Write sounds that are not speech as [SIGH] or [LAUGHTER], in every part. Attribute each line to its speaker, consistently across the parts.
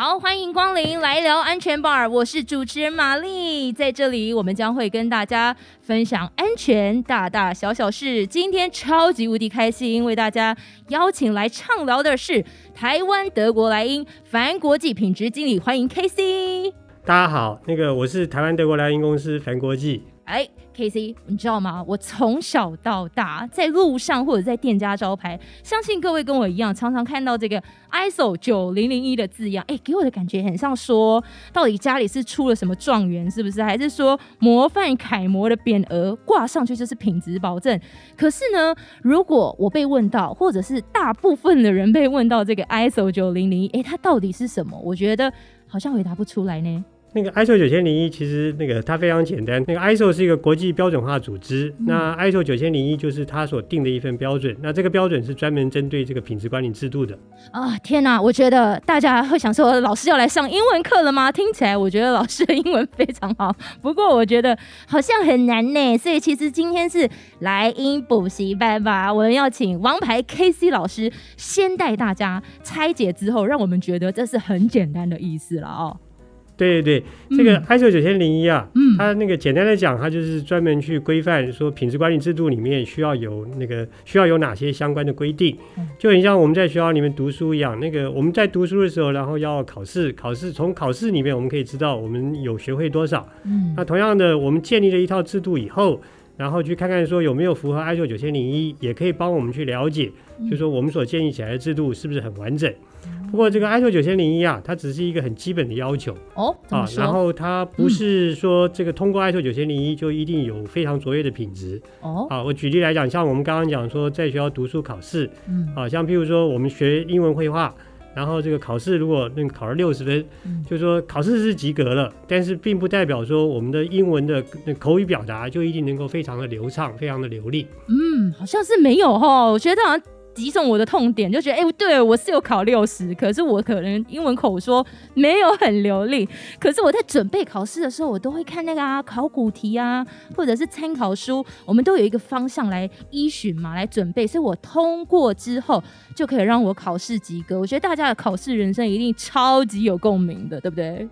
Speaker 1: 好，欢迎光临来聊安全 bar，我是主持人玛丽，在这里我们将会跟大家分享安全大大小小事。今天超级无敌开心，为大家邀请来畅聊的是台湾德国莱茵凡国际品质经理，欢迎 K C。
Speaker 2: 大家好，那个我是台湾德国莱茵公司凡国际。
Speaker 1: 哎，K C，你知道吗？我从小到大在路上或者在店家招牌，相信各位跟我一样，常常看到这个 ISO 九零零一的字样。哎，给我的感觉很像说，到底家里是出了什么状元，是不是？还是说模范楷模的匾额挂上去就是品质保证？可是呢，如果我被问到，或者是大部分的人被问到这个 ISO 九零零一，哎，它到底是什么？我觉得好像回答不出来呢。
Speaker 2: 那个 ISO 九千零一其实那个它非常简单，那个 ISO 是一个国际标准化组织，那 ISO 九千零一就是它所定的一份标准，那这个标准是专门针对这个品质管理制度的。
Speaker 1: 啊，天哪！我觉得大家会想说，老师要来上英文课了吗？听起来我觉得老师的英文非常好，[LAUGHS] 不过我觉得好像很难呢。所以其实今天是来英补习班吧，我们要请王牌 KC 老师先带大家拆解之后，让我们觉得这是很简单的意思了哦。
Speaker 2: 对对对，这个 ISO 九千零一啊，嗯它那个简单的讲，它就是专门去规范说品质管理制度里面需要有那个需要有哪些相关的规定，就很像我们在学校里面读书一样。那个我们在读书的时候，然后要考试，考试从考试里面我们可以知道我们有学会多少。嗯，那同样的，我们建立了一套制度以后，然后去看看说有没有符合 ISO 九千零一，也可以帮我们去了解，就说我们所建立起来的制度是不是很完整。不过这个 ISO 九千零一啊，它只是一个很基本的要求
Speaker 1: 哦啊，
Speaker 2: 然后它不是说这个通过 ISO 九千零一就一定有非常卓越的品质哦。啊，我举例来讲，像我们刚刚讲说在学校读书考试，嗯，啊，像譬如说我们学英文绘画，然后这个考试如果那个考了六十分，就是说考试是及格了，但是并不代表说我们的英文的口语表达就一定能够非常的流畅，非常的流利。
Speaker 1: 嗯，好像是没有哈，我觉得好像。击中我的痛点，就觉得哎，对我是有考六十，可是我可能英文口说没有很流利。可是我在准备考试的时候，我都会看那个啊考古题啊，或者是参考书，我们都有一个方向来依循嘛，来准备。所以我通过之后，就可以让我考试及格。我觉得大家的考试人生一定超级有共鸣的，对不对？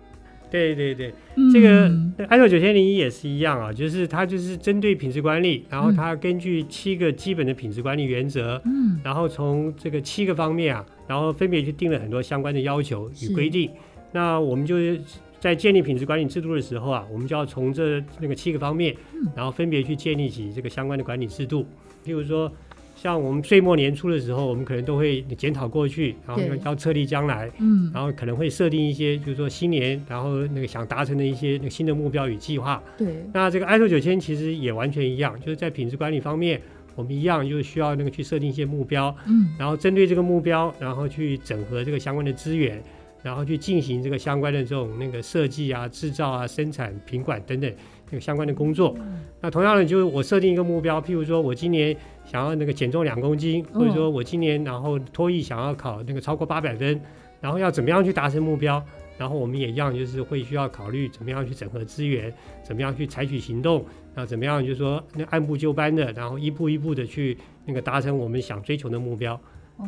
Speaker 2: 对对对，这个 ISO 九千零一也是一样啊，就是它就是针对品质管理，然后它根据七个基本的品质管理原则，嗯，然后从这个七个方面啊，然后分别去定了很多相关的要求与规定。那我们就是在建立品质管理制度的时候啊，我们就要从这那个七个方面，然后分别去建立起这个相关的管理制度，譬如说。像我们岁末年初的时候，我们可能都会检讨过去，然后要策立将来，嗯，然后可能会设定一些，就是说新年，然后那个想达成的一些那个新的目标与计划。
Speaker 1: 对，
Speaker 2: 那这个 ISO 九千其实也完全一样，就是在品质管理方面，我们一样就是需要那个去设定一些目标，嗯，然后针对这个目标，然后去整合这个相关的资源，然后去进行这个相关的这种那个设计啊、制造啊、生产、品管等等。那个相关的工作，那同样的，就是我设定一个目标，譬如说我今年想要那个减重两公斤，或者说我今年然后脱艺想要考那个超过八百分，然后要怎么样去达成目标？然后我们也一样，就是会需要考虑怎么样去整合资源，怎么样去采取行动，那怎么样就是说那按部就班的，然后一步一步的去那个达成我们想追求的目标。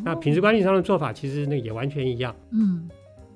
Speaker 2: 那品质管理上的做法其实那也完全一样。嗯。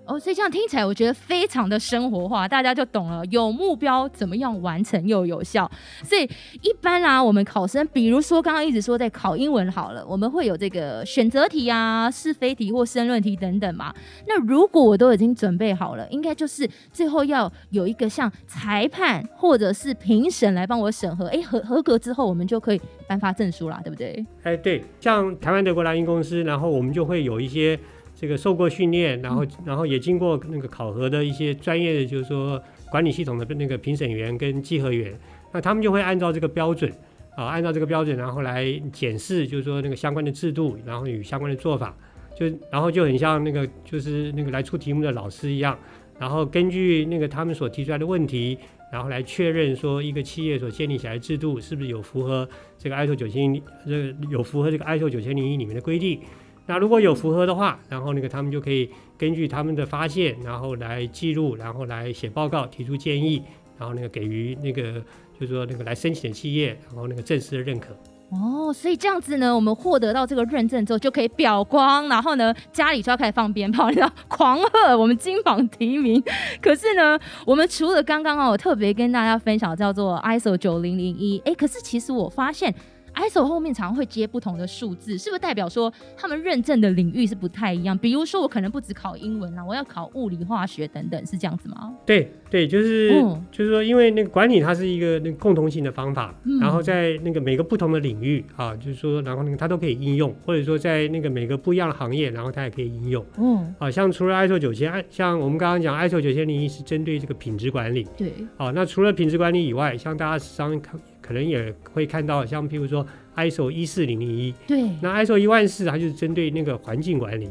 Speaker 1: 哦，所以这样听起来，我觉得非常的生活化，大家就懂了。有目标，怎么样完成又有效？所以一般啊，我们考生，比如说刚刚一直说在考英文好了，我们会有这个选择题啊、是非题或申论题等等嘛。那如果我都已经准备好了，应该就是最后要有一个像裁判或者是评审来帮我审核，哎，合合格之后，我们就可以颁发证书啦，对不对？
Speaker 2: 哎，对，像台湾德国莱茵公司，然后我们就会有一些。这个受过训练，然后然后也经过那个考核的一些专业的，就是说管理系统的那个评审员跟稽核员，那他们就会按照这个标准啊，按照这个标准，然后来检视，就是说那个相关的制度，然后与相关的做法，就然后就很像那个就是那个来出题目的老师一样，然后根据那个他们所提出来的问题，然后来确认说一个企业所建立起来的制度是不是有符合这个 ISO 九千这个有符合这个 ISO 九千零一里面的规定。那如果有符合的话，然后那个他们就可以根据他们的发现，然后来记录，然后来写报告，提出建议，然后那个给予那个就是说那个来申请的企业，然后那个正式的认可。
Speaker 1: 哦，所以这样子呢，我们获得到这个认证之后，就可以表光，然后呢，家里就要开始放鞭炮，你知道，狂贺我们金榜题名。可是呢，我们除了刚刚哦，我特别跟大家分享叫做 ISO 九零零一，哎，可是其实我发现。ISO 后面常常会接不同的数字，是不是代表说他们认证的领域是不太一样？比如说我可能不只考英文啊，我要考物理、化学等等，是这样子吗？
Speaker 2: 对对，就是就是说，因为那个管理它是一个那个共同性的方法，然后在那个每个不同的领域啊，就是说，然后那个它都可以应用，或者说在那个每个不一样的行业，然后它也可以应用。嗯，啊，像除了 ISO 九千，像我们刚刚讲 ISO 九千零一是针对这个品质管理。
Speaker 1: 对。
Speaker 2: 啊，那除了品质管理以外，像大家时常看。可能也会看到，像譬如说 ISO 一四零零一，
Speaker 1: 对，
Speaker 2: 那 ISO 一万四，它就是针对那个环境管理，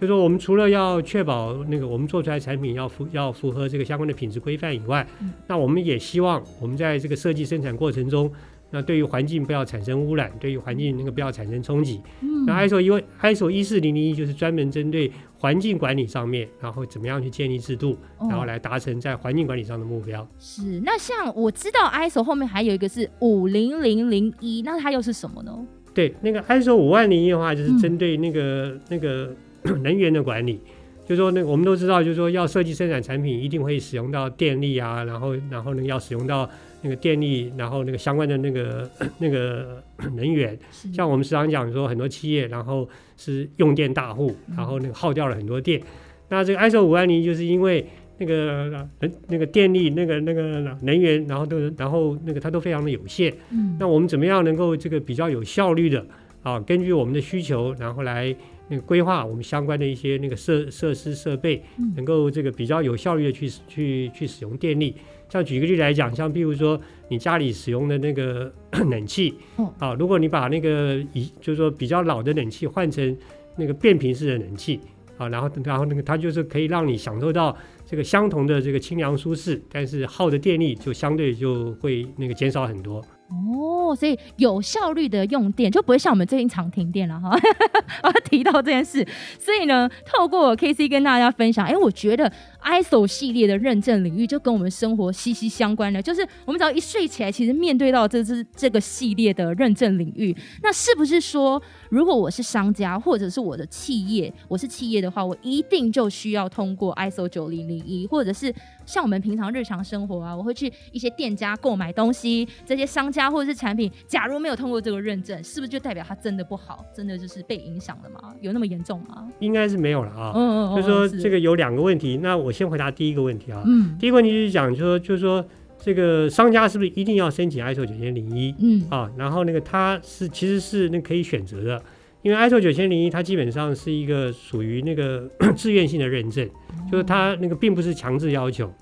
Speaker 2: 就说我们除了要确保那个我们做出来产品要符要符合这个相关的品质规范以外，那我们也希望我们在这个设计生产过程中。那对于环境不要产生污染，对于环境那个不要产生冲击。嗯，那 ISO 一 ISO 一四零零一就是专门针对环境管理上面，然后怎么样去建立制度，然后来达成在环境管理上的目标。
Speaker 1: 是，那像我知道 ISO 后面还有一个是五零零零一，那它又是什么呢？
Speaker 2: 对，那个 ISO 五万零一的话，就是针对那个那个 [COUGHS] 能源的管理。就说那我们都知道，就是说要设计生产产品，一定会使用到电力啊，然后然后呢要使用到。那个电力，然后那个相关的那个那个 [CLEARS THROAT] 能源，像我们时常讲说，很多企业然后是用电大户，然后那个耗掉了很多电。那这个 ISO 五万零就是因为那个能那个电力那个那个能源，然后都然后那个它都非常的有限。嗯，那我们怎么样能够这个比较有效率的啊，根据我们的需求，然后来那个规划我们相关的一些那个设设施设备，能够这个比较有效率的去去去使用电力。像举个例来讲，像譬如说你家里使用的那个 [COUGHS] 冷气，啊，如果你把那个以就是说比较老的冷气换成那个变频式的冷气，啊，然后然后那个它就是可以让你享受到这个相同的这个清凉舒适，但是耗的电力就相对就会那个减少很多。
Speaker 1: 哦，所以有效率的用电就不会像我们最近常停电了哈。我 [LAUGHS] 要提到这件事，所以呢，透过 K C 跟大家分享，哎，我觉得 ISO 系列的认证领域就跟我们生活息息相关的，就是我们只要一睡起来，其实面对到这是这个系列的认证领域，那是不是说，如果我是商家或者是我的企业，我是企业的话，我一定就需要通过 ISO 九零零一，或者是像我们平常日常生活啊，我会去一些店家购买东西，这些商家或者是产品，假如没有通过这个认证，是不是就代表它真的不好，真的就是被影响了吗？有那么严重吗？
Speaker 2: 应该是没有了啊。嗯嗯就是说这个有两个问题，那我先回答第一个问题啊。嗯。第一个问题就是讲，就说就是说这个商家是不是一定要申请 ISO 九千零一？嗯。啊，然后那个他是其实是那可以选择的，因为 ISO 九千零一它基本上是一个属于那个 [COUGHS] 自愿性的认证，就是它那个并不是强制要求。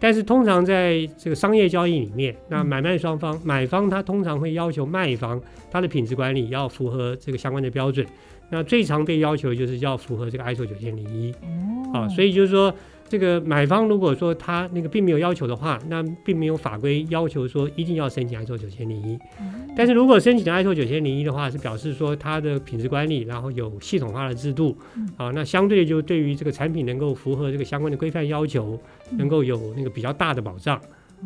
Speaker 2: 但是通常在这个商业交易里面，那买卖双方，买方他通常会要求卖方他的品质管理要符合这个相关的标准。那最常被要求就是要符合这个 ISO 九千零一。啊，所以就是说。这个买方如果说他那个并没有要求的话，那并没有法规要求说一定要申请 ISO 九千零一。但是如果申请 ISO 九千零一的话，是表示说它的品质管理，然后有系统化的制度啊，那相对就对于这个产品能够符合这个相关的规范要求，能够有那个比较大的保障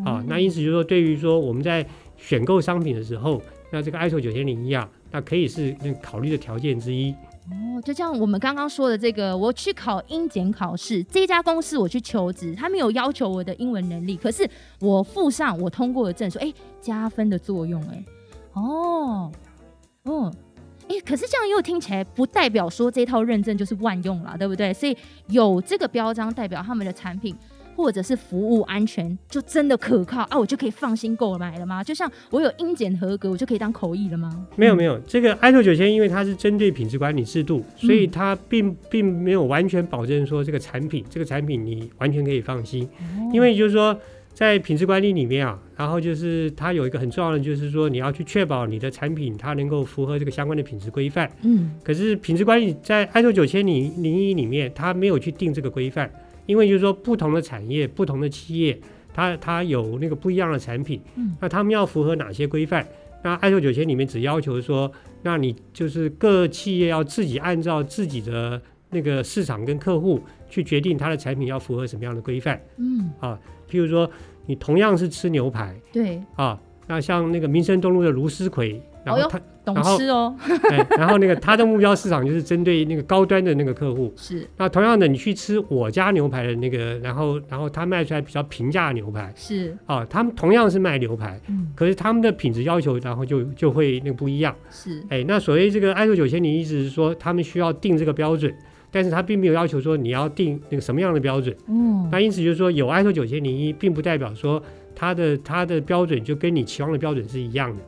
Speaker 2: 啊。那因此就是说，对于说我们在选购商品的时候，那这个 ISO 九千零一啊，那可以是那考虑的条件之一。
Speaker 1: 哦，就像我们刚刚说的这个，我去考英检考试，这家公司我去求职，他没有要求我的英文能力，可是我附上我通过的证书，哎，加分的作用，哎，哦，哦，哎，可是这样又听起来不代表说这套认证就是万用了，对不对？所以有这个标章代表他们的产品。或者是服务安全就真的可靠啊，我就可以放心购买了吗？就像我有英检合格，我就可以当口译了吗？
Speaker 2: 没有没有，这个 ISO 九千，因为它是针对品质管理制度，所以它并并没有完全保证说这个产品这个产品你完全可以放心，因为就是说在品质管理里面啊，然后就是它有一个很重要的，就是说你要去确保你的产品它能够符合这个相关的品质规范。嗯，可是品质管理在 ISO 九千零零一里面，它没有去定这个规范。因为就是说，不同的产业、不同的企业，它它有那个不一样的产品，嗯那他们要符合哪些规范？那 ISO 九千里面只要求说，那你就是各企业要自己按照自己的那个市场跟客户去决定它的产品要符合什么样的规范。嗯，啊，譬如说你同样是吃牛排，
Speaker 1: 对，
Speaker 2: 啊，那像那个民生东路的卢思奎，然后他。
Speaker 1: 懂吃哦。
Speaker 2: 然后那个他的目标市场就是针对那个高端的那个客户。[LAUGHS]
Speaker 1: 是。
Speaker 2: 那同样的，你去吃我家牛排的那个，然后然后他卖出来比较平价的牛排。
Speaker 1: 是。
Speaker 2: 啊，他们同样是卖牛排，嗯，可是他们的品质要求，然后就就会那个不一样。
Speaker 1: 是。
Speaker 2: 哎，那所谓这个 ISO 九千零，意思是说他们需要定这个标准。但是他并没有要求说你要定那个什么样的标准，嗯，那因此就是说有 ISO 九千零一，并不代表说它的它的标准就跟你期望的标准是一样的。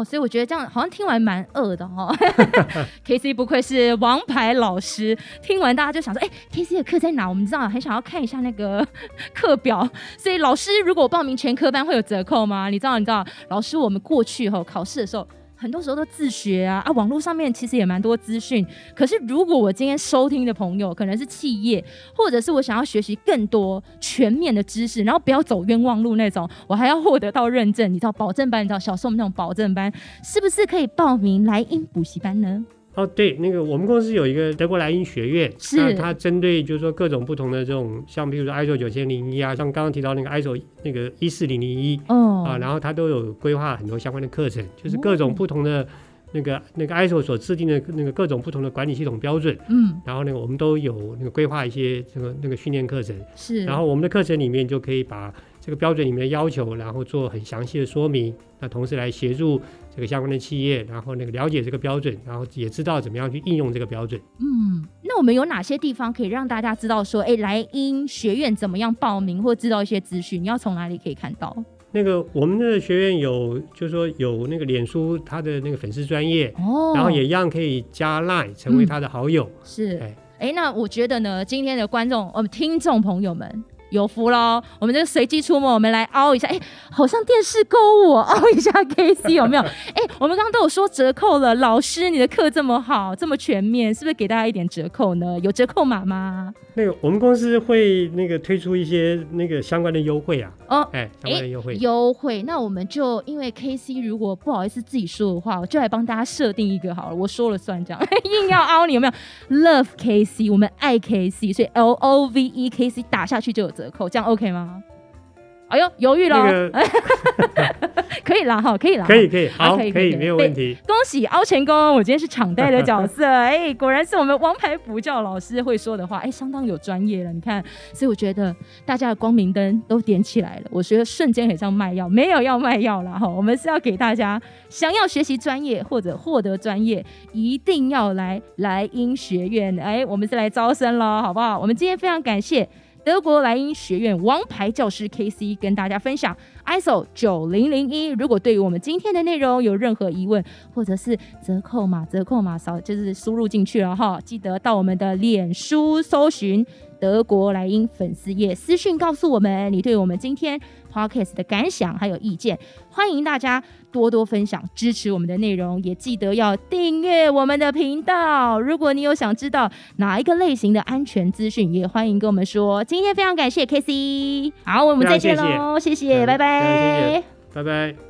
Speaker 1: 哦，所以我觉得这样好像听完蛮饿的哈。[LAUGHS] K C 不愧是王牌老师，听完大家就想说，哎，K C 的课在哪？我们知道很想要看一下那个课表。所以老师如果报名全科班会有折扣吗？你知道你知道，老师我们过去哈考试的时候。很多时候都自学啊啊！网络上面其实也蛮多资讯。可是如果我今天收听的朋友可能是企业，或者是我想要学习更多全面的知识，然后不要走冤枉路那种，我还要获得到认证，你知道保证班，你知道小时候我们那种保证班，是不是可以报名莱茵补习班呢？
Speaker 2: 哦，对，那个我们公司有一个德国莱茵学院，
Speaker 1: 是。
Speaker 2: 它针对就是说各种不同的这种，像比如说 ISO 九千零一啊，像刚刚提到那个 ISO 那个一四零零一，哦，啊，然后它都有规划很多相关的课程，就是各种不同的那个那个 ISO 所制定的那个各种不同的管理系统标准，嗯，然后呢，我们都有那个规划一些这个那个训练课程，
Speaker 1: 是，
Speaker 2: 然后我们的课程里面就可以把。这个标准里面的要求，然后做很详细的说明，那同时来协助这个相关的企业，然后那个了解这个标准，然后也知道怎么样去应用这个标准。
Speaker 1: 嗯，那我们有哪些地方可以让大家知道说，哎，莱茵学院怎么样报名，或知道一些资讯？你要从哪里可以看到？
Speaker 2: 那个我们的学院有，就是说有那个脸书他的那个粉丝专业，哦，然后也一样可以加 Line 成为他的好友。
Speaker 1: 是，哎，哎，那我觉得呢，今天的观众，我们听众朋友们。有福喽！我们这个随机出没，我们来凹一下。哎，好像电视购物，凹一下 K C 有没有？[LAUGHS] 哎，我们刚刚都有说折扣了。老师，你的课这么好，这么全面，是不是给大家一点折扣呢？有折扣码吗？
Speaker 2: 那个我们公司会那个推出一些那个相关的优惠啊。哦，哎，相关的优惠。
Speaker 1: 优惠，那我们就因为 K C 如果不好意思自己说的话，我就来帮大家设定一个好了，我说了算，这样 [LAUGHS] 硬要凹你有没有？Love K C，我们爱 K C，所以 L O V E K C 打下去就有。折扣这样 OK 吗？哎呦，犹豫了，[LAUGHS] 可以啦哈，可以啦，
Speaker 2: 可以可以，好，可以没有问题。
Speaker 1: 恭喜凹成功，我今天是场代的角色，[LAUGHS] 哎，果然是我们王牌补教老师会说的话，哎，相当有专业了。你看，所以我觉得大家的光明灯都点起来了，我觉得瞬间很像卖药，没有要卖药了哈，[LAUGHS] 我们是要给大家想要学习专业或者获得专业，一定要来莱茵学院，哎，我们是来招生了，好不好？我们今天非常感谢。德国莱茵学院王牌教师 K C 跟大家分享 ISO 九零零一。如果对于我们今天的内容有任何疑问，或者是折扣码，折扣码扫就是输入进去了哈，记得到我们的脸书搜寻德国莱茵粉丝页私讯告诉我们你对我们今天 Podcast 的感想还有意见，欢迎大家。多多分享，支持我们的内容，也记得要订阅我们的频道。如果你有想知道哪一个类型的安全资讯，也欢迎跟我们说。今天非常感谢 K C，好，我们再见喽，谢谢，拜拜，
Speaker 2: 拜拜。